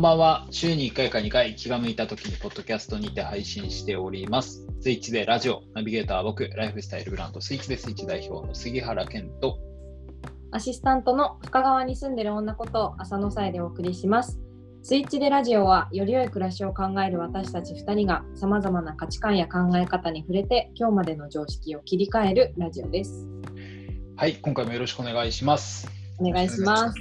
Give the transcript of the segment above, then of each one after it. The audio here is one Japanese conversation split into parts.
んばんは。週に1回か2回気が向いた時にポッドキャストにて配信しております。スイッチでラジオ、ナビゲーターは僕、ライフスタイルブランドスイッチでスイッチ代表の杉原健と、アシスタントの深川に住んでる女こと浅野さえでお送りします。スイッチでラジオはより良い暮らしを考える私たち2人がさまざまな価値観や考え方に触れて今日までの常識を切り替えるラジオです。はい、今回もよろしくお願いします。お願いします。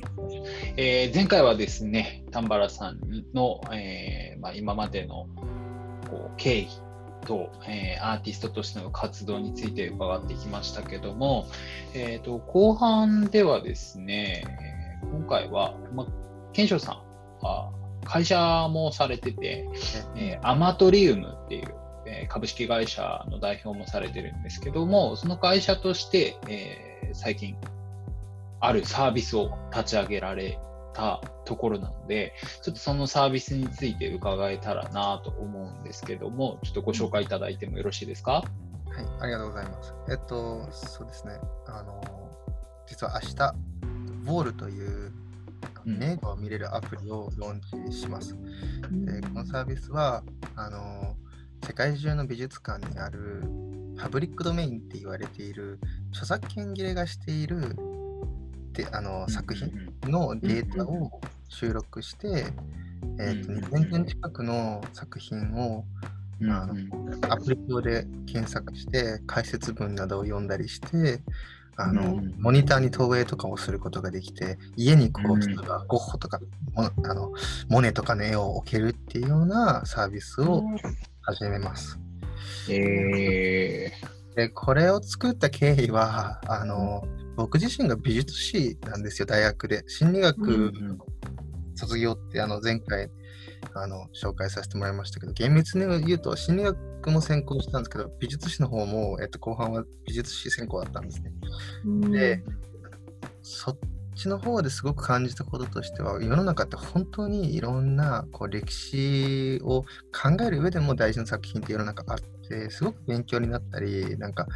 えー前回はですね、丹原さんの、えーまあ、今までのこう経緯と、えーアーティストとしての活動について伺ってきましたけども、えー、と後半ではですね、今回は、まあ、賢章さんは会社もされてて、えーアマトリウムっていう、え株式会社の代表もされてるんですけども、その会社として、えー最近、あるサービスを立ち上げられたところなので、ちょっとそのサービスについて伺えたらなと思うんですけども、ちょっとご紹介いただいてもよろしいですか？はい、ありがとうございます。えっと、そうですね。あの、実は明日、ボールといううん映画を見れるアプリをローンチします。で、このサービスは、あの、世界中の美術館にあるパブリックドメインって言われている著作権切れがしているであの作品のデータを収録して、えーとうん2000点近くの作品をうんあのアプリ上で検索して解説文などを読んだりしてあの、うんモニターに投影とかをすることができて家にこううん例えばゴッホとかモあのモネとかの絵を置けるっていうようなサービスを始めます。えでこれを作った経緯はあの僕自身が美術史なんですよ大学で。心理ー学卒業ってあの前回あの紹介させてもらいましたけど厳密に言うと心理学も専攻したんですけど美術史の方も、えっと、後半は美術史専攻だったんですね。でそっちの方ですごく感じたこととしては世の中って本当にいろんなこう歴史を考える上でも大事な作品って世の中あってすごく勉強になったりなんか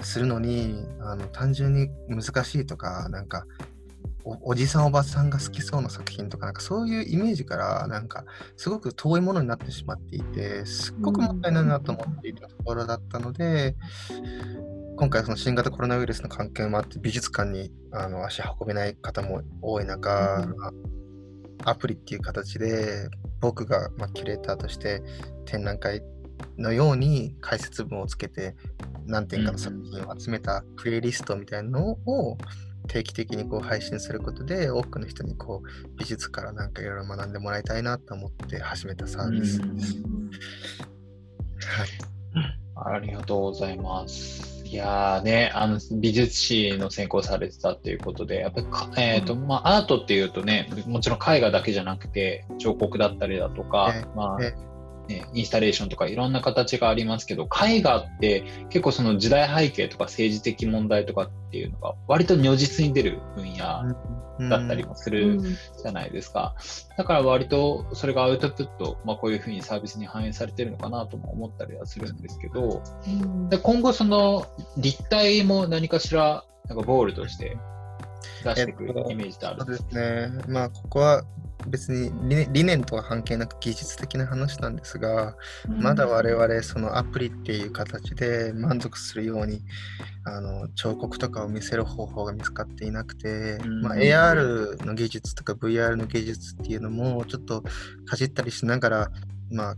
するのにあの単純に難しいとかなんかおおじさんおばさんが好きそうな作品とかなんかそういうイメージからなんかすごく遠いものになってしまっていてすっごくもったいないなと思っていたところだったので、今回その新型コロナウイルスの関係もあって美術館にあの足運べない方も多い中、うん。アプリっていう形で僕が、まあ、キュレーターとして展覧会のように解説文をつけて何点かの作品を集めたプレイリストみたいなのを定期的にこう配信することで多くの人にこう美術からなんかいろいろ学んでもらいたいなと思って始めたサービス。うんはい。ありがとうございます。いやーね、あの美術史の専攻されてたっていうことで、やっぱりか、えーとまあ、アートっていうとね、もちろん絵画だけじゃなくて、彫刻だったりだとか、えまあえね、インスタレーションとかいろんな形がありますけど、絵画って結構その時代背景とか政治的問題とかっていうのが割と如実に出る分野だったりもするじゃないですか。だから割とそれがアウトプット、まあ、こういうふうにサービスに反映されてるのかなとも思ったりはするんですけど、で今後その立体も何かしらなんかボールとして出していくえっとイメージってある？そうですすね。まあ、ここは別に理念とは関係なく技術的な話なんですが、まだ我々そのアプリっていう形で満足するようにあの彫刻とかを見せる方法が見つかっていなくて、うん。まあ、AR の技術とか VR の技術っていうのもちょっとかじったりしながら、まあ、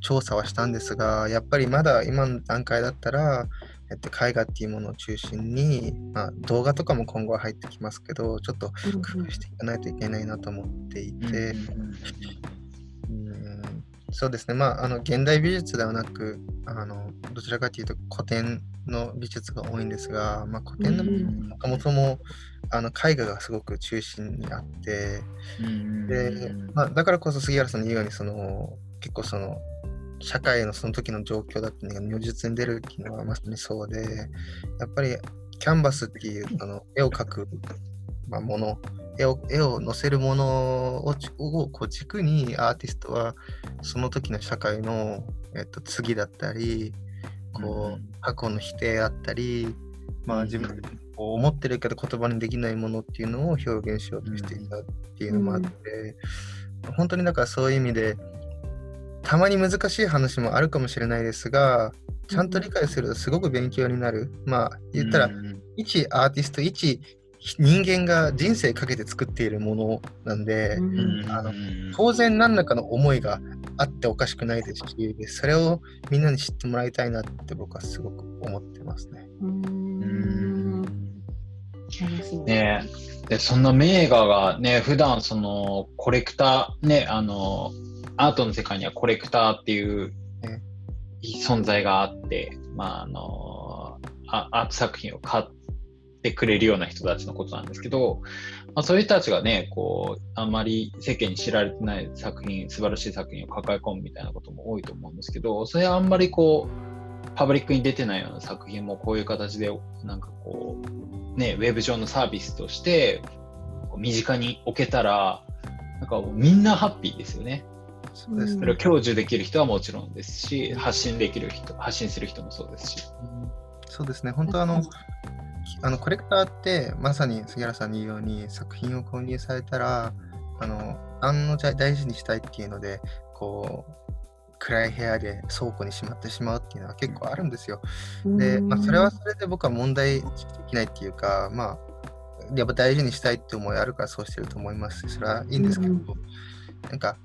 調査はしたんですがやっぱりまだ今の段階だったら、えっと、絵画っていうものを中心に、まあ、動画とかも今後は入ってきますけどちょっと工夫していかないといけないなと思っていて。うんうんそうですね、まあ、あの現代美術ではなくあの、どちらかというと古典の美術が多いんですが、まあ、古典のもともともあの絵画がすごく中心にあって、うん。でまあ、だからこそ杉原さんの言うようにその結構その社会のその時の状況だったりが如実に出るっていうのはまさにそうでやっぱりキャンバスっていうあの絵を描く、まあ、もの絵を絵を載せるものををこう軸にアーティストはその時の社会の、えっと、次だったりこう過去の否定だったり、まうん。あ、自分でこう思ってるけど言葉にできないものっていうのを表現しようとしていたっていうのもあって、本当にだからそういう意味で、たまに難しい話もあるかもしれないですが、ちゃんと理解するとすごく勉強になる。まあ、言ったら、うん一アーティスト、一人間が人生かけて作っているものなんで、うんあの当然何らかの思いがあっておかしくないですし、それをみんなに知ってもらいたいなって僕はすごく思ってますね。うーんねえでそんな名画がね普段そのコレクターねあのアートの世界にはコレクターっていうね存在があって、まああのあアート作品を買ってくれるような人たちのことなんですけど、まあ、そういう人たちがねこうあんまり世間に知られてない作品素晴らしい作品を抱え込むみたいなことも多いと思うんですけどそれはあんまりこうパブリックに出てないような作品もこういう形でなんかこうねウェブ上のサービスとして身近に置けたらなんかみんなハッピーですよね。そうです。ねそれを享受できる人はもちろんですし発信できる人発信する人もそうですし。そうですね、本当あの、あのコレクターってまさに杉原さんに言うように作品を購入されたら、あの、何の大事にしたいっていうので、こう、暗い部屋で倉庫にしまってしまうっていうのは結構あるんですよ。で、まあ、それはそれで僕は問題視できないっていうか、まあ、やっぱ大事にしたいって思いあるからそうしてると思いますし、それはいいんですけど、うん。なんか、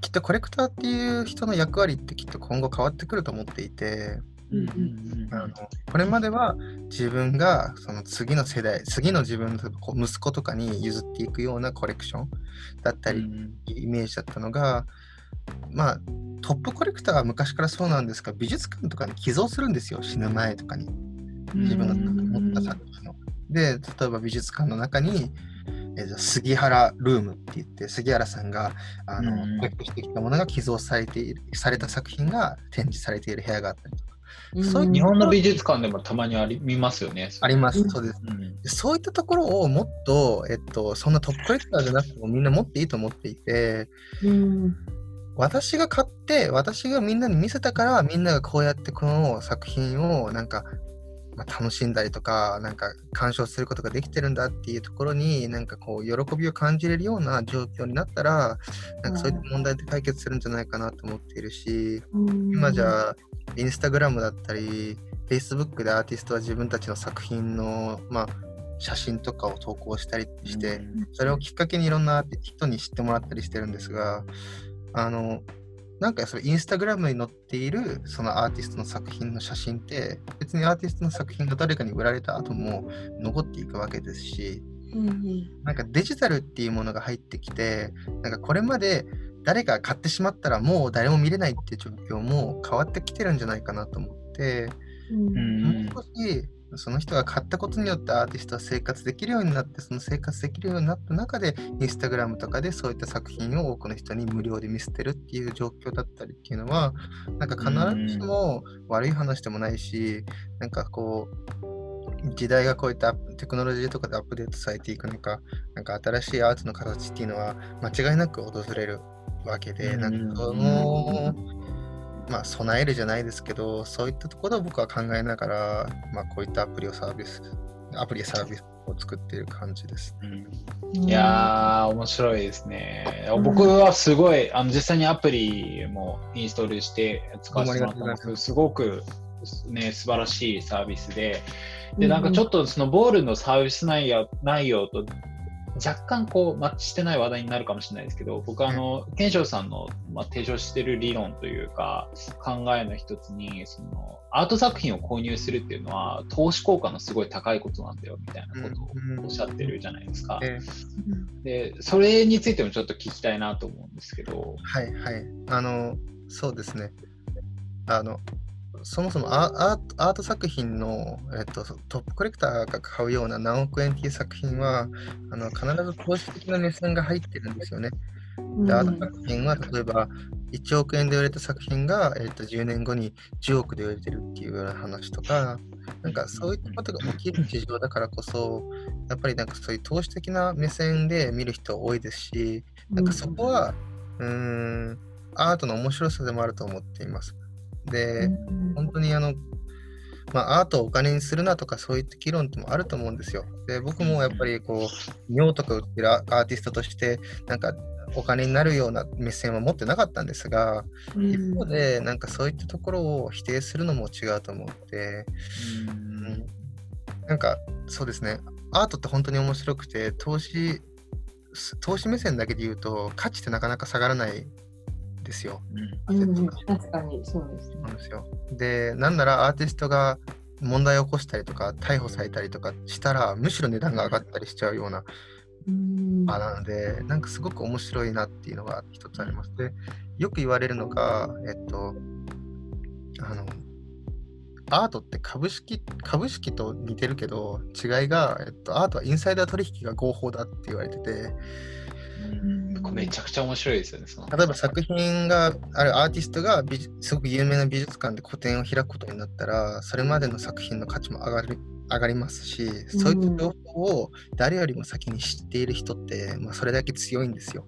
きっとコレクターっていう人の役割ってきっと今後変わってくると思っていて、うんあのこれまでは自分がその次の世代、次の自分のこう息子とかに譲っていくようなコレクションだったり、イメージだったのが、まあ、トップコレクターは昔からそうなんですが、美術館とかに寄贈するんですよ、死ぬ前とかに。自分の持った作品を。で、例えば美術館の中に、えー杉原ルームって言って、杉原さんがあの、うんコレクトしてきたものが寄贈されている、された作品が展示されている部屋があったりとか、そういう日本の美術館でもたまにあり見ますよね。ありますう。んそうです。うんでそういったところをもっと、えっと、そんなトップコレクターじゃなくてもみんな持っていいと思っていて、うん私が買って、私がみんなに見せたから、みんながこうやってこの作品をなんか、まあ、楽しんだりとか、なんか鑑賞することができてるんだっていうところに、なんかこう、喜びを感じれるような状況になったら、なんかそういった問題って解決するんじゃないかなと思っているし、今じゃあ、インスタグラムだったり、Facebook でアーティストは自分たちの作品の、まあ、写真とかを投稿したりして、それをきっかけにいろんな人に知ってもらったりしてるんですが、あの、なんかそれインスタグラムに載っているそのアーティストの作品の写真って別にアーティストの作品が誰かに売られた後も残っていくわけですしなんかデジタルっていうものが入ってきてなんかこれまで誰かが買ってしまったらもう誰も見れないっていう状況も変わってきてるんじゃないかなと思ってうん。もう少しその人が買ったことによってアーティストは生活できるようになって、その生活できるようになった中で、インスタグラムとかでそういった作品を多くの人に無料で見せてるっていう状況だったりっていうのは、なんか必ずしも悪い話でもないし、なんかこう、時代がこういったテクノロジーとかでアップデートされていくのか、なんか新しいアートの形っていうのは間違いなく訪れるわけで、なんかその、まあ、備えるじゃないですけど、そういったところを僕は考えながら、まあ、こういったアプリをサービス、アプリやサービスを作っている感じです。いやー、面白いですね。僕はすごい、あの実際にアプリもインストールして使わせてもらったんですけど、すごく、ね、素晴らしいサービスで、で、なんかちょっとそのボールのサービス内容内容と若干こうマッチしてない話題になるかもしれないですけど、僕はあの、健翔さんの、まあ、提唱している理論というか、考えの一つに、その、アート作品を購入するっていうのは、投資効果のすごい高いことなんだよ、みたいなことをおっしゃってるじゃないですか。で、それについてもちょっと聞きたいなと思うんですけど。はいはい。あの、そうですね。あの、そもそもアート作品の、えっと、トップコレクターが買うような何億円っていう作品はあの必ず投資的な目線が入ってるんですよね。でアート作品は例えば1億円で売れた作品が、えっと、10年後に10億で売れてるっていうような話とか、なんかそういったことが起きる市場だからこそ、やっぱりなんかそういう投資的な目線で見る人多いですし、なんかそこは、うーん、アートの面白さでもあると思っています。で、本当にあの、まあ、アートをお金にするなとかそういった議論ってもあると思うんですよ。で、僕もやっぱりこう、尿とか売ってるアーティストとして、なんかお金になるような目線は持ってなかったんですが、うん。一方でなんかそういったところを否定するのも違うと思って、うん。なんかそうですね。アートって本当に面白くて投資す投資目線だけで言うと価値ってなかなか下がらないですよ。うん確かにそうですね。そうなんですよ。で、なんならアーティストが問題を起こしたりとか、逮捕されたりとかしたら、むしろ値段が上がったりしちゃうようなうん場なので、なんかすごく面白いなっていうのが一つあります。で、よく言われるのが、えっと、あの、アートって株式株式と似てるけど、違いが、えっと、アートはインサイダー取引が合法だって言われてて、めちゃくちゃ面白いですよね。その例えば作品があるアーティストが美術すごく有名な美術館で個展を開くことになったらそれまでの作品の価値も上がる上がりますし、そういった情報を誰よりも先に知っている人って、まあ、それだけ強いんですよ。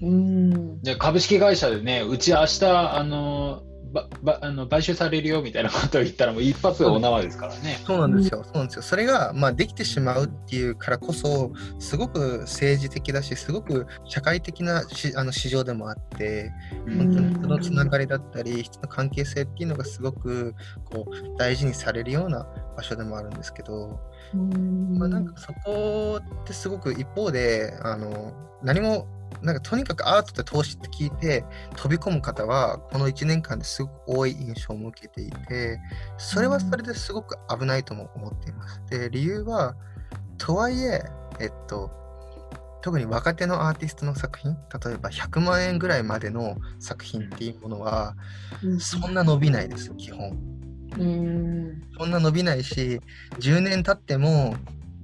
うんで株式会社でね、うち明日あのばばあの買収されるよみたいなことを言ったら、もう一発がお縄ですからね。そうなんですよ。そうなんですよ。それが、まあ、できてしまうっていうからこそ、すごく政治的だし、すごく社会的なしあの市場でもあって、本当に人のつながりだったり、人の関係性っていうのがすごくこう大事にされるような場所でもあるんですけど、まあ、なんかそこってすごく一方であの何もなんかとにかくアートって投資って聞いて飛び込む方はこの1年間ですごく多い印象も受けていてそれはそれですごく危ないとも思っています。で理由はとはいええっと特に若手のアーティストの作品例えば100万円ぐらいまでの作品っていうものはそんな伸びないです基本。うんそんな伸びないし、10年経っても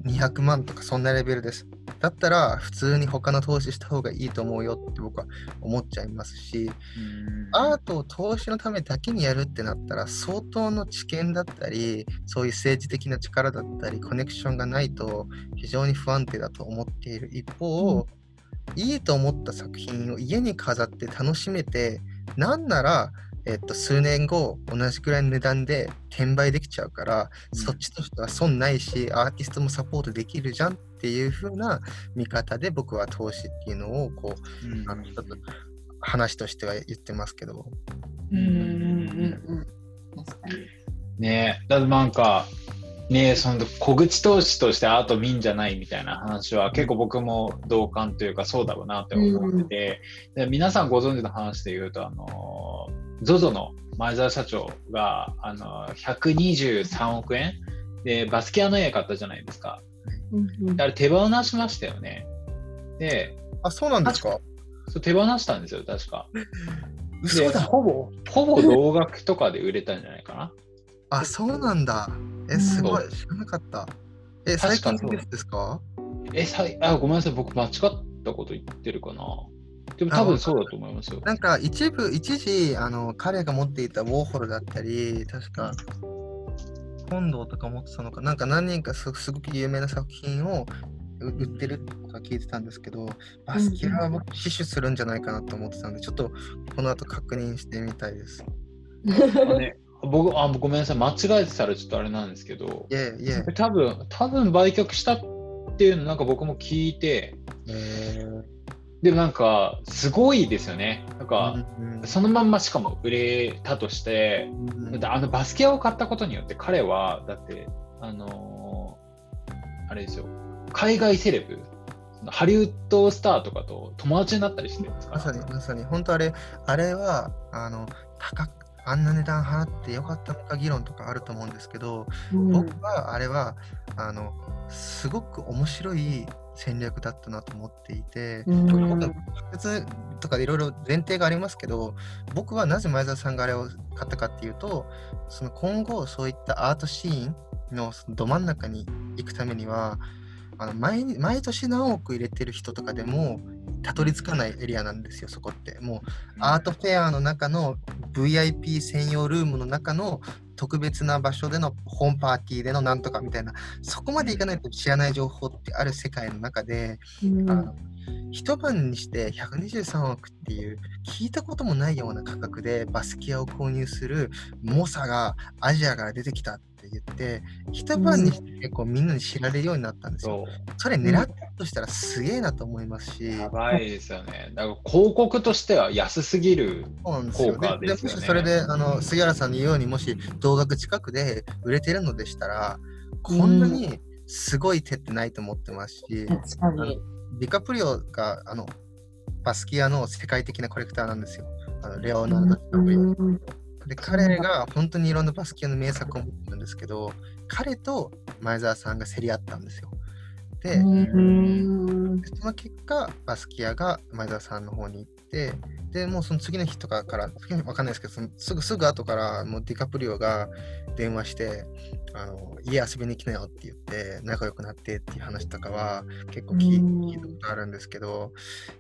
200万とかそんなレベルです。だったら普通に他の投資した方がいいと思うよって僕は思っちゃいますし、アートを投資のためだけにやるってなったら相当の知見だったり、そういう政治的な力だったり、コネクションがないと非常に不安定だと思っている一方、いいと思った作品を家に飾って楽しめて、なんなら、えっと、数年後同じくらいの値段で転売できちゃうから、うん。そっちとしては損ないしアーティストもサポートできるじゃんっていう風な見方で僕は投資っていうのをこううん。あの一つ話としては言ってますけど、うん。うんうん確かに。ね。え、だってなんか、ねえ、その小口投資としてアート見んじゃないみたいな話は結構僕も同感というかそうだろうなって思ってて、で皆さんご存知の話で言うと、あの、ZOZO の前澤社長が、あの、123億円？でバスキアの絵買ったじゃないですか。うんうん。であれ手放しましたよね。で、あそうなんですか？そう手放したんですよ、確か。嘘だ。ほぼ、ほぼ同額とかで売れたんじゃないかな。あそうなんだ。えすごい。知らなかった。え最近ですか？え、さいあごめんなさい、僕間違ったこと言ってるかな。でも多分そうだと思いますよ。なんか一部一時あの彼が持っていたウォーホルだったり確か本堂とか持ってたのかなんか何人かすすごく有名な作品をう売ってるとか聞いてたんですけどバスキアは僕死守するんじゃないかなと思ってたんでちょっとこの後確認してみたいです。あね、僕あ、ごめんなさい、間違えてたらちょっとあれなんですけど、いえいえ。多分多分売却したっていうのなんか僕も聞いて、えでもなんかすごいですよね。なんか、ーそのまんましかも売れたとして、うんだってあのバスケアを買ったことによって彼はだってあのーあれですよ。海外セレブ。ハリウッドスターとかと友達になったりしてるんですか？まさらにまさに。本当あれあれはあの高くあんな値段払ってよかったのか議論とかあると思うんですけど、僕はあれはあのすごく面白い戦略だったなと思っていて、僕は別とかいろいろ前提がありますけど僕はなぜ前澤さんがあれを買ったかっていうとその今後そういったアートシーンのど真ん中に行くためにはあの毎日毎年何億入れてる人とかでもたどり着かないエリアなんですよそこって。もうアートフェアの中の VIP 専用ルームの中の特別な場所でのホームパーティーでのなんとかみたいなそこまでいかないと知らない情報ってある世界の中で、うん。あの一晩にして123億っていう聞いたこともないような価格でバスキアを購入する猛者がアジアから出てきたって言って一晩にして結構みんなに知られるようになったんですよ。それ狙ってとしたらすげえなと思いますし、やばいですよね。だから広告としては安すぎるそうなんですよ。効果でですよねもしそれであの杉原さんの言うようにもし同額近くで売れてるのでしたら、こんなにすごい手ってないと思ってますし、確かに。ディカプリオがあのバスキアの世界的なコレクターなんですよ。あのレオナルド・ディカプリオ。うんで彼が本当にいろんなバスキアの名作を持ってるんですけど、彼と前澤さんが競り合ったんですよ。で、うんその結果、バスキアが前澤さんの方に行って、で、もうその次の日とかから、わかんないですけど、そのすぐすぐ後からもうディカプリオが電話して、あの家遊びに来なよって言って、仲良くなってっていう話とかは結構聞いたことあるんですけど、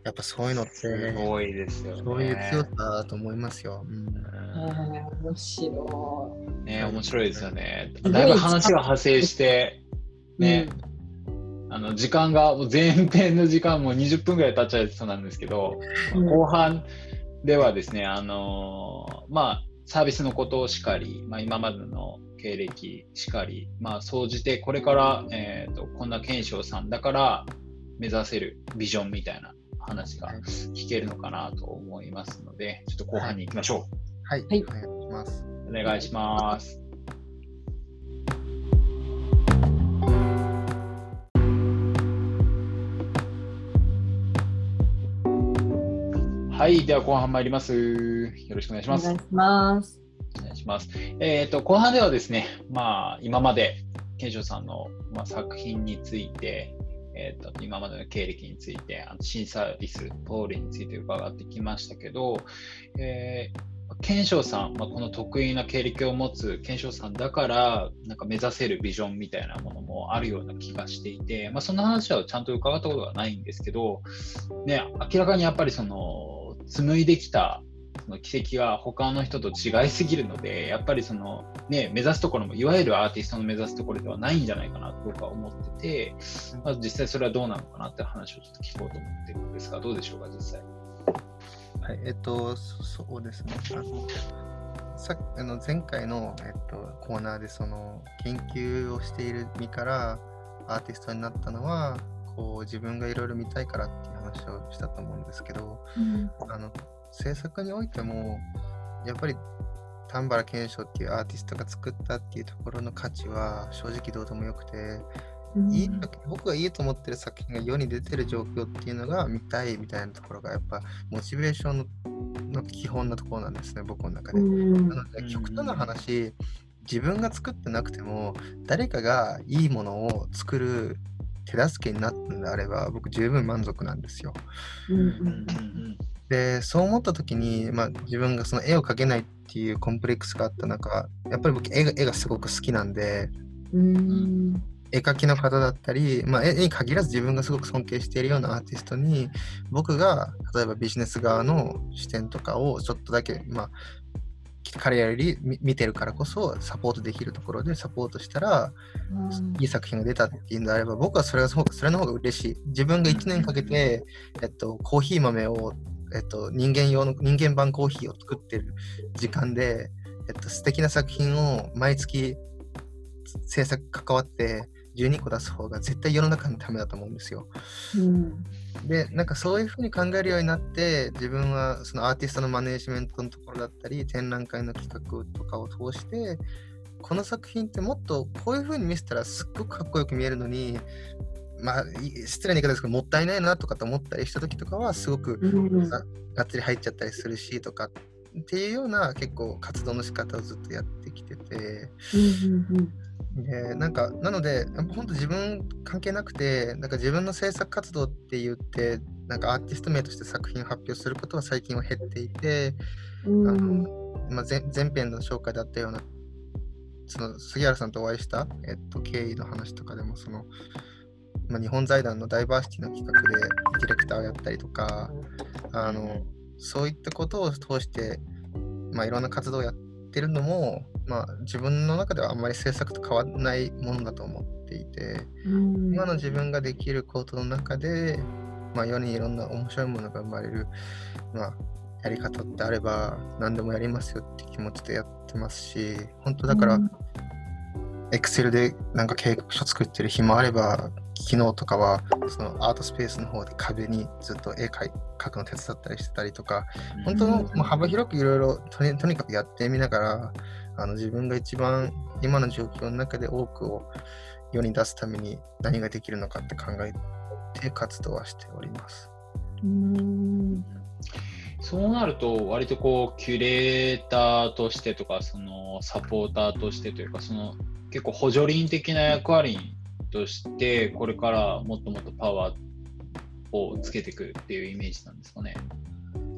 やっぱそういうのって、すごいですよね。そういう強さだと思いますよ。うんえー面白ね、面白いですよね。だいぶ話が派生して、い。ね、あの時間が、もう前編の時間も20分ぐらい経っちゃいそうなんですけど、うん後半ではですね、あのーまあ、サービスのことをしかり、まあ、今までの経歴しかり、まあ、総じてこれから、えー、とこんな賢章さんだから目指せるビジョンみたいな話が聞けるのかなと思いますので、ちょっと後半に行きましょはい、はいお願いします。う。お願いします。はい、では後半参ります。よろしくお願いします。お願いします。します。えっ、と、後半ではですね、まあ、今まで、賢章さんの、まあ、作品について、えっ、と、今までの経歴について、あの新サービス、通りについて伺ってきましたけど、えー、賢章さん、まあ、この得意な経歴を持つ賢章さんだから、なんか目指せるビジョンみたいなものもあるような気がしていて、まあ、そんな話はちゃんと伺ったことがないんですけど、ね、明らかにやっぱりその、紡いできたその軌跡が他の人と違いすぎるので、やっぱりその、ね、目指すところも、いわゆるアーティストの目指すところではないんじゃないかなと僕は思ってて、まず実際それはどうなのかなって話をちょっと聞こうと思ってるんですが、どうでしょうか、実際。はい、えっと、そそうですね。あのさあの前回の、えっと、コーナーでその研究をしている身からアーティストになったのはこう自分がいろいろ見たいからっていう話をしたと思うんですけどあの制作においてもやっぱり丹原健翔っていうアーティストが作ったっていうところの価値は正直どうでもよくていい僕がいいと思ってる作品が世に出てる状況っていうのが見たいみたいなところがやっぱモチベーションのの基本なところなんですね僕の中で。うんなので極端な話自分が作ってなくても誰かがいいものを作る手助けになったのであれば僕十分満足なんですよ。うんうんうんでそう思った時に、まあ、自分がその絵を描けないっていうコンプレックスがあった中やっぱり僕絵が絵がすごく好きなんでうん。絵描きの方だったり、まあ、絵に限らず自分がすごく尊敬しているようなアーティストに僕が例えばビジネス側の視点とかをちょっとだけ、まあ、彼より見見てるからこそサポートできるところでサポートしたらいい作品が出たっていうんであれば僕はそれがそそれの方が嬉しい。自分が1年かけて、えっと、コーヒー豆を、えっと、人間用の人間版コーヒーを作ってる時間で、えっと、素敵な作品を毎月制作関わって12個出す方が絶対世の中のためだと思うんですよ。うんで、なんかそういうふうに考えるようになって、自分はそのアーティストのマネージメントのところだったり、展覧会の企画とかを通して、この作品ってもっとこういうふうに見せたらすっごくかっこよく見えるのに、まあ、い失礼な言い方ですけど、もったいないなとかと思ったりした時とかは、すごくうん。がっつり入っちゃったりするしとかっていうような結構活動の仕方をずっとやってきてて、うんでなんかなので本当自分関係なくてなんか自分の制作活動って言ってなんかアーティスト名として作品を発表することは最近は減っていて、うん。あのま前編の紹介だったようなその杉原さんとお会いした、えっと、経緯の話とかでもその、まあ、日本財団のダイバーシティの企画でディレクターをやったりとかあのそういったことを通して、まあ、いろんな活動をやってるのも、まあ、自分の中ではあんまり制作と変わらないものだと思っていて、うん。今の自分ができることの中で、まあ、世にいろんな面白いものが生まれる、まあ、やり方ってあれば何でもやりますよって気持ちでやってますし本当だから、うん。エクセルでなんか計画書作ってる日もあれば昨日とかはそのアートスペースの方で壁にずっと絵描くの手伝ったりしてたりとか本当のもう幅広くいろいろとにかくやってみながらあの自分が一番今の状況の中で多くを世に出すために何ができるのかって考えて活動はしております。うんそうなると、割とこう、キュレーターとしてとか、そのサポーターとしてというか、その結構補助輪的な役割として、これからもっともっとパワーをつけていくっていうイメージなんですかね。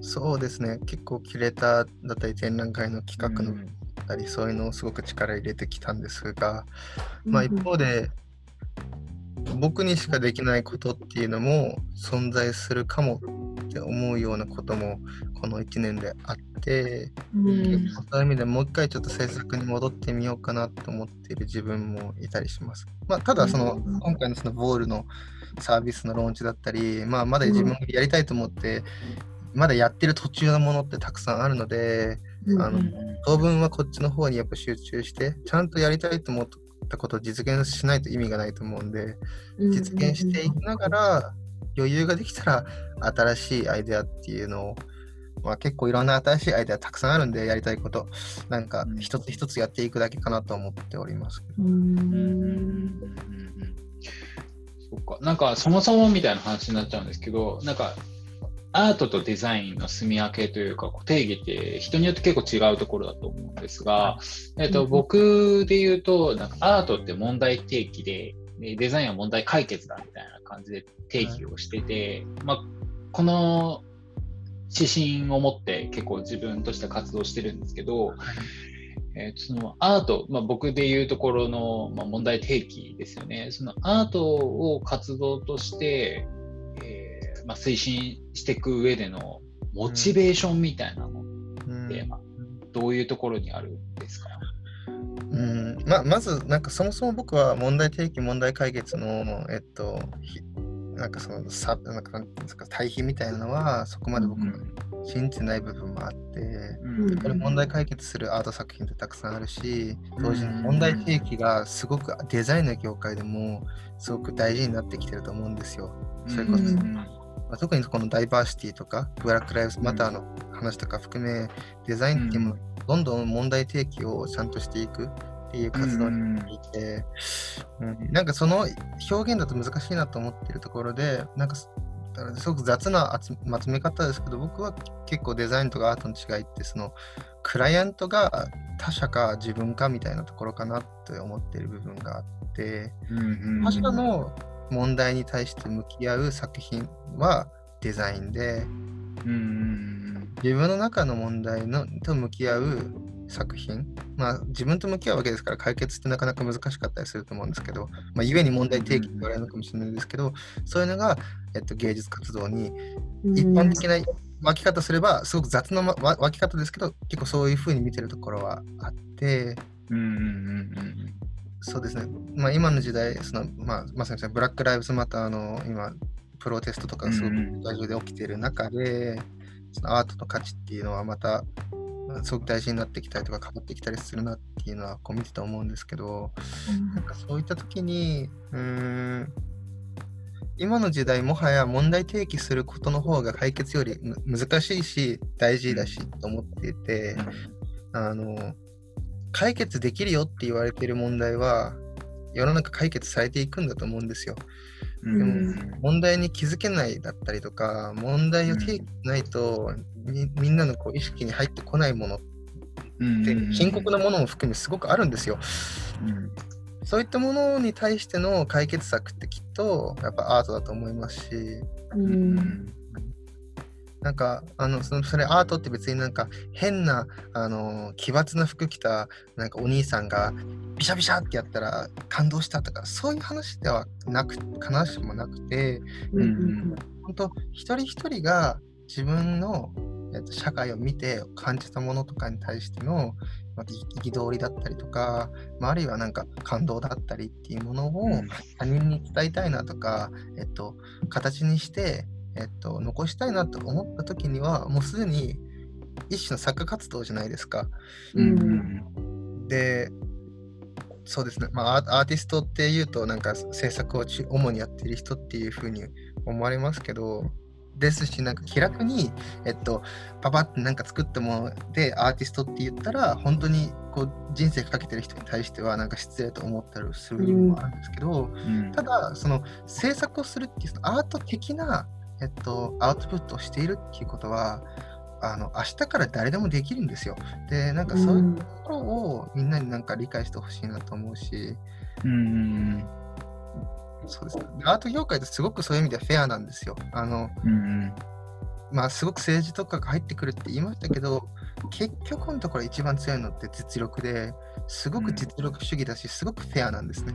そうですね。結構キュレーターだったり展覧会の企画のうん。ありそういうのをすごく力入れてきたんですが、まあ一方で僕にしかできないことっていうのも存在するかもって思うようなこともこの1年であって、うん。そういう意味でもう一回ちょっと制作に戻ってみようかなと思っている自分もいたりします。まあ、ただそのうん。今回のそのボールのサービスのローンチだったり、まあ、まだ自分がやりたいと思ってまだやってる途中のものってたくさんあるので、あの当分はこっちの方にやっぱ集中して、ちゃんとやりたいと思ったことを実現しないと意味がないと思うんで、実現していきながら、余裕ができたら新しいアイデアっていうのを、まあ、結構いろんな新しいアイデアたくさんあるんで、やりたいこと、なんかうん。一つ一つやっていくだけかなと思っております。うんうん。うん。うんうんそっか、なんかそもそもみたいな話になっちゃうんですけど、なんかアートとデザインの住み分けというか、こう定義って人によって結構違うところだと思うんですが、えっと、うん。僕で言うと、なんかアートって問題提起で、でデザインは問題解決だみたいな感じで定義をしてて、まあ、この指針を持って結構自分として活動してるんですけど、えーとそのアート、まあ、僕でいうところの、まあ、問題提起ですよね。そのアートを活動として、えーまあ、推進していく上でのモチベーションみたいなのうん。って、まあどういうところにあるんですか？うん。ままず、なんかそもそも僕は問題提起、問題解決の、えっと、ひなんかそのさなんかなんていうんですか対比みたいなのはそこまで僕も信じてない部分もあって、うんやっぱり問題解決するアート作品ってたくさんあるし、同時に問題提起がすごくデザインの業界でもすごく大事になってきてると思うんですよ。それこそ、うんまあ、特にこのダイバーシティとか、ブラック・ライブズ・マターの話とか含め、デザインっていうもの、どんどん問題提起をちゃんとしていくっていう活動になっていて、うん。なんかその表現だと難しいなと思っているところで、なんかすすごく雑な集まとめ方ですけど、僕は結構デザインとかアートの違いって、そのクライアントが他者か自分かみたいなところかなって思っている部分があって、うん。他者の問題に対して向き合う作品はデザインで、うんうん自分の中の問題のと向き合う作品、まあ自分と向き合うわけですから解決ってなかなか難しかったりすると思うんですけど、まあ、故に問題提起って言われるのかもしれないですけど、そういうのが、えっと、芸術活動に一般的な分け方すれば、すごく雑なまわ分け方ですけど、結構そういうふうに見てるところはあって、うんうんうんそうですね、まあ、今の時代、そのまあ、まさにブラック・ライブズ・マターの今、プロテストとかがすごくうん世界中で起きている中で、そのアートの価値っていうのはまた、まあすごく大事になってきたりとか変わってきたりするなっていうのはこう見てて思うんですけど、なんかそういった時に、うーん、今の時代もはや問題提起することの方が解決よりむ難しいし大事だしと思っていて、あの解決できるよって言われている問題は世の中解決されていくんだと思うんですよ。うん。でもうん問題に気づけないだったりとか問題を提起しないと、みみんなのこう意識に入ってこないものっうん。て深刻なものも含めすごくあるんですよ。うん。そういったものに対しての解決策ってきっとやっぱアートだと思いますし、うんなんかあのそのそれアートって別になんか変なあの奇抜な服着たなんかお兄さんがビシャビシャってやったら感動したとかそういう話ではなく必ずしもなくてうん本当一人一人が自分の、えっと、社会を見て感じたものとかに対しての憤りだったりとか、まあ、あるいはなんか感動だったりっていうものをうん。他人に伝えたいなとか、えっと、形にして、えっと、残したいなと思った時にはもうすでに一種の作家活動じゃないですか。うん。でそうですね、まあ、アーティストっていうと、なんか制作をち主にやっている人っていうふうに思われますけど、ですし、なんか気楽に、えっと、パパってなんか作ったものでアーティストって言ったら、本当にこう人生かけてる人に対しては、なんか失礼と思ったりする部分もあるんですけど、うん。ただ、その制作をするっていうそのアート的な、えっと、アウトプットをしているっていうことは、あの明日から誰でもできるんですよ。で、なんかそういうところをみんなになんか理解してほしいなと思うし、うんそうですね。アート業界ってすごくそういう意味ではフェアなんですよ。あの、うんまあ、すごく政治とかが入ってくるって言いましたけど、結局のところ一番強いのって実力ですごく実力主義だし、すごくフェアなんですね。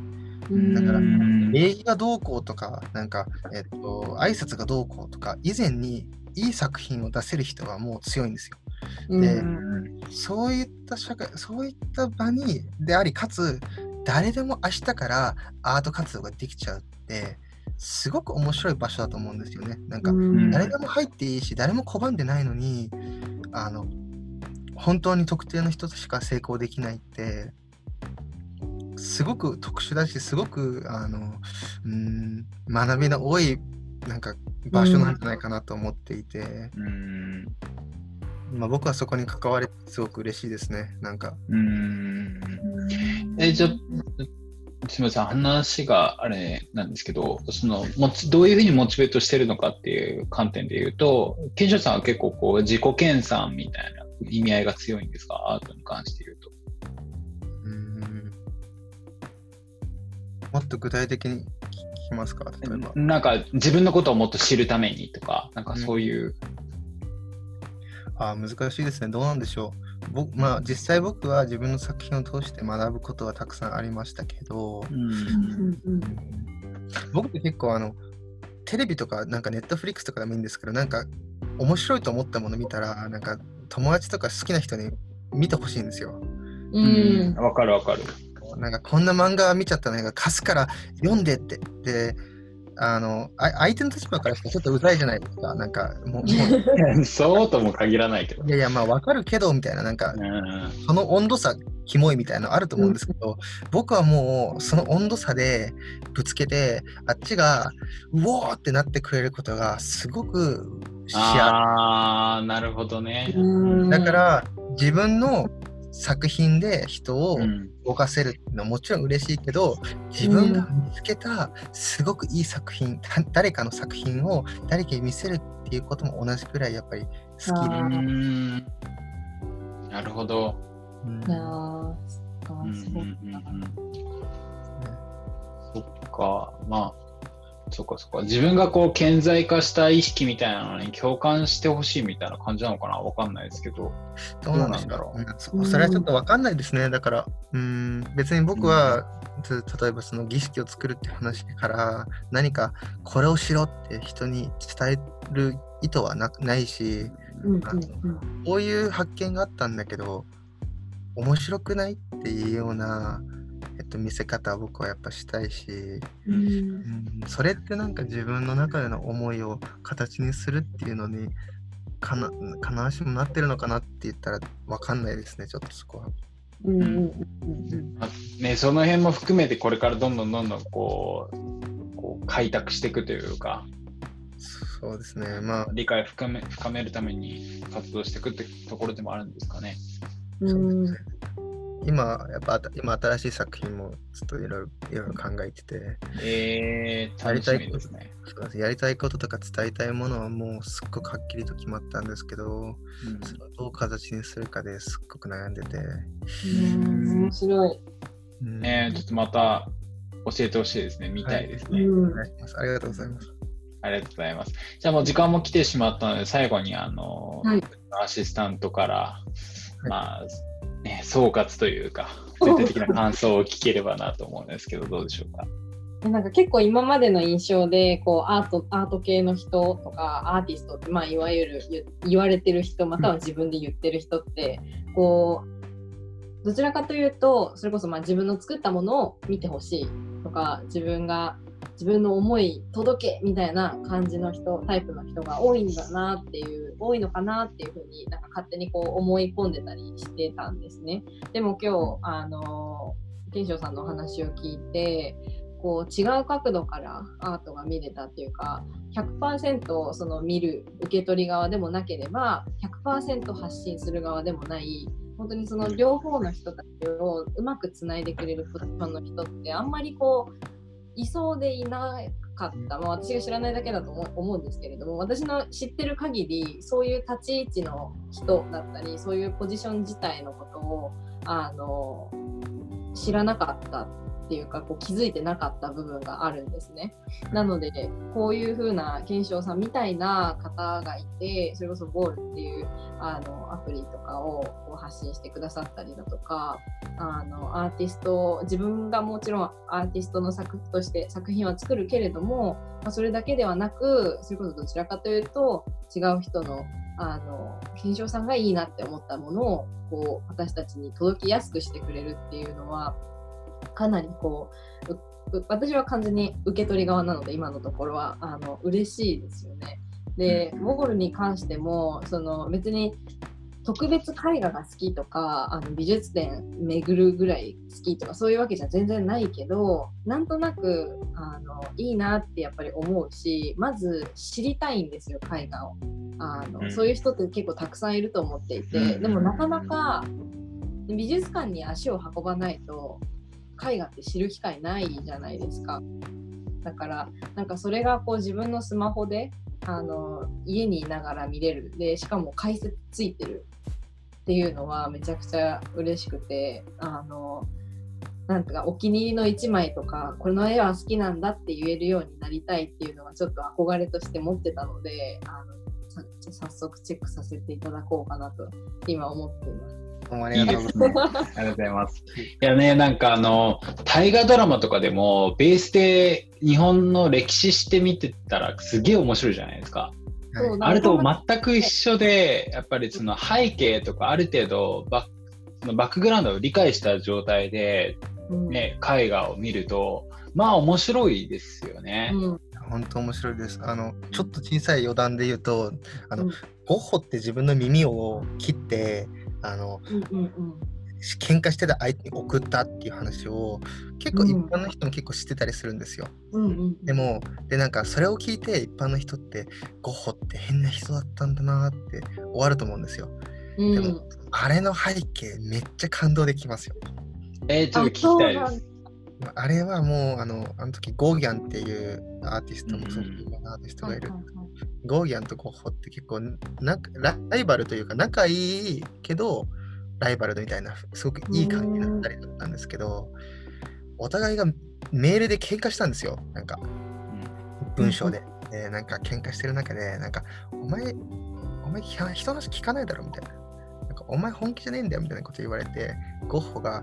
うん。だからうん。礼儀がどうこうとか、なんか、えっと、挨拶がどうこうとか、以前にいい作品を出せる人はもう強いんですよ。うん。でうん。そういった社会、そういった場にであり、かつ、誰でも明日からアート活動ができちゃうって、すごく面白い場所だと思うんですよね。なんか、うん。誰でも入っていいし、誰も拒んでないのに、あの、本当に特定の人としか成功できないって、すごく特殊だし、すごく、あの、うん、学びの多い、なんか、場所なんじゃないかなと思っていて、うん。まあ、僕はそこに関われてすごく嬉しいですね。なんか、うん。えじゃあすみません。話があれなんですけどそのどういうふうにモチベートしてるのかっていう観点で言うと賢章さんは結構こう自己研鑽みたいな意味合いが強いんですか？アートに関して言うと。もっと具体的に聞きますか？例えば。なんか自分のことをもっと知るためにとかなんかそういう。あー難しいですね。どうなんでしょう。僕まあ、実際僕は自分の作品を通して学ぶことはたくさんありましたけど、うんうんうん僕って結構あの、テレビとか、なんかネットフリックスとかでもいいんですけど、なんか面白いと思ったもの見たら、なんか友達とか好きな人に見てほしいんですよ。うんわかるわかる。なんかこんな漫画見ちゃったのが貸すから読んでって。で、あの、あ相手の立場からしたらちょっとうざいじゃないですか。なんかもう、もうそうとも限らないけど。いやいや、まあわかるけど、みたいな、なんかうんその温度差、キモいみたいなのあると思うんですけど、僕はもうその温度差でぶつけて、あっちが、うおーってなってくれることがすごく幸ああ、なるほどね。うんせ。だから、自分の作品で人をうん。動かせるのはもちろん嬉しいけど、自分が見つけたすごくいい作品、た誰かの作品を誰かに見せるっていうことも同じくらいやっぱり好き。で。なるほど。そっか、まあ、そっかそっか。自分がこう顕在化した意識みたいなのに共感してほしいみたいな感じなのかな？わかんないですけど。どうなんだろううんそそれはちょっとわかんないですね。だから、うん、別に僕は、つ例えばその儀式を作るって話から、何かこれをしろって人に伝える意図はなないし、うんうんこういう発見があったんだけど、面白くないっていうような、えっと、見せ方は僕はやっぱしたいし、うんうんうん、それってなんか自分の中での思いを形にするっていうのにかな必ずしもなってるのかなって言ったらわかんないですねちょっとそこは。うんうんうんまあね、その辺も含めてこれからどんどんどんどんこう、こう開拓していくというか、そうですねまあ。理解を深め深めるために活動していくってところでもあるんですかね。うん。うん今やっぱ今新しい作品もちょっといろいろいろいろ考えててえー、楽しみですね。やりたいこととか伝えたいものはもうすっごくはっきりと決まったんですけどうんそれをどう形にするかですっごく悩んでて、うん面白い。うんねちょっとまた教えてほしいですね。見たいですね。うんお願いしますありがとうございます。ありがとうございます。じゃあもう時間も来てしまったので、最後にあの、はいアシスタントから、いまあ、ね、総括というか、全体的な感想を聞ければなと思うんですけど、どうでしょうか？なんか結構今までの印象でこうアートアート系の人とかアーティストって、まあ、いわゆる言言われてる人または自分で言ってる人ってこうどちらかというとそれこそまあ自分の作ったものを見てほしいとか自分が自分の思い届けみたいな感じの人タイプの人が多いんだなっていう多いのかなっていうふうになんか勝手にこう思い込んでたりしてたんですね。でも今日あの賢章さんのお話を聞いてこう違う角度からアートが見れたっていうか100%その見る受け取り側でもなければ100%発信する側でもない本当にその両方の人たちをうまくつないでくれるポジションの人ってあんまりこういそうでいなかった、まあ、私が知らないだけだと思うんですけれども私の知ってる限りそういう立ち位置の人だったりそういうポジション自体のことをあの知らなかった。っていうかこう気づいてなかった部分があるんですね。なのでこういう風な賢章さんみたいな方がいてそれこそボールっていうあのアプリとかをこう発信してくださったりだとかあのアーティスト自分がもちろんアーティストの作として作品は作るけれども、まあ、それだけではなくそれこそどちらかというと違う人のあの賢章さんがいいなって思ったものをこう私たちに届きやすくしてくれるっていうのはかなりこう私は完全に受け取り側なので今のところは。あの嬉しいですよね。で、モゴルに関してもその別に特別絵画が好きとかあの美術展巡るぐらい好きとかそういうわけじゃ全然ないけどなんとなくあのいいなってやっぱり思うしまず知りたいんですよ絵画を。あの、うん、そういう人って結構たくさんいると思っていて、でもなかなか美術館に足を運ばないと絵画って知る機会ないじゃないですか。だからなんかそれがこう自分のスマホであの家にいながら見れるでしかも解説ついてるっていうのはめちゃくちゃ嬉しくてあのなんとかお気に入りの1枚とかこの絵は好きなんだって言えるようになりたいっていうのがちょっと憧れとして持ってたのであの早速チェックさせていただこうかなと今思っています。ありがとうございます。ありがとうございます。いやね、なんかあの、大河ドラマとかでも、ベースで日本の歴史してみてたら、すげえ面白いじゃないですか。はい、あれと全く一緒で、やっぱりその背景とかある程度バックバックグラウンドを理解した状態で、ね、うん、絵画を見ると、まあ面白いですよね。うん本当面白いです。あのちょっと小さい余談で言うと、あの、うん、ゴッホって自分の耳を切ってあの、うんうんうん喧嘩してた相手に送ったっていう話を結構一般の人も結構知ってたりするんですよ。うんうん、でもでなんかそれを聞いて一般の人ってゴッホって変な人だったんだなって終わると思うんですよ。うん、でもあれの背景めっちゃ感動できますよ。えー、ちょっと聞きたいです。あれはもうあのあの時ゴーギャンっていうアーティストもそういうアーティストがいる。ゴーギャンとゴッホって結構なライバルというか仲いいけどライバルみたいなすごくいい関係だったりだったんですけどお互いがメールで喧嘩したんですよ。なんか文章で、えー、なんか喧嘩してる中でなんかお前お前人の話聞かないだろみたいな。なんかお前本気じゃねえんだよみたいなこと言われてゴッホが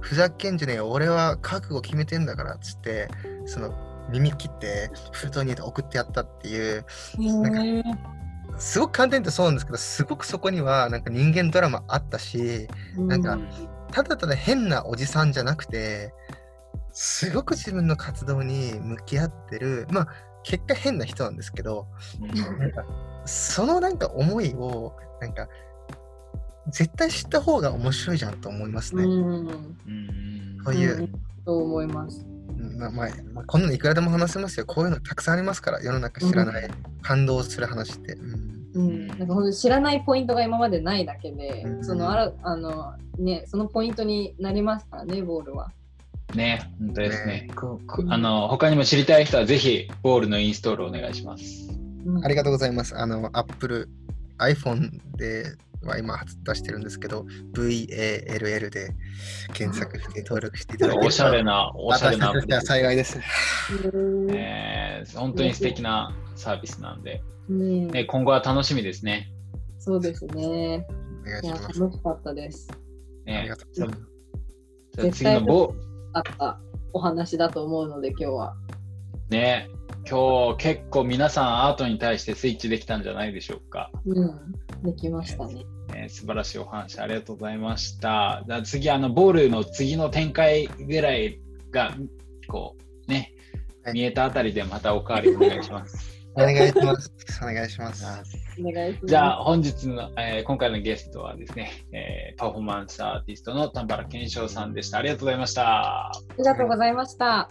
ふざけんじゃねえよ俺は覚悟決めてんだからっつってその耳切って封筒に入れて送ってやったっていうなんかすごく簡単に言うとそうなんですけどすごくそこにはなんか人間ドラマあったし、なんかただただ変なおじさんじゃなくてすごく自分の活動に向き合ってるまあ結果変な人なんですけど、なんかそのなんか思いをなんか絶対知った方が面白いじゃんと思いますね。そういう。と思います。まあ、まあ、こんなのいくらでも話せますよ。こういうのたくさんありますから、世の中知らない、うん、感動する話って。うん、うん、なんか本当知らないポイントが今までないだけで、うん、そのあらあの、ね、そのポイントになりますからね、ボールは。ね、本当ですね。ねあの他にも知りたい人はぜひボールのインストールお願いします。ありがとうございます。あの、Apple、iPhone では今出してるんですけど、VALL で検索して登録していただけるとおしゃれな、おしゃれな。幸いです。えー、本当に素敵なサービスなんで、ね、今後は楽しみですね。そうですね。お願いします。楽しかったです。ね、ありがとうございます。次のボあったお話だと思うので、今日は。ね、今日結構皆さんアートに対してスイッチできたんじゃないでしょうか。うん、できましたね。えー、素晴らしいお話ありがとうございました。じゃ次、あのボールの次の展開ぐらいがこうね、見えたあたりでまたおかわりお願いします。お願いします。お願いします。お願いします。じゃあ本日の、えー今回のゲストはですね、えーパフォーマンスアーティストの丹原健翔さんでした。ありがとうございました。ありがとうございました。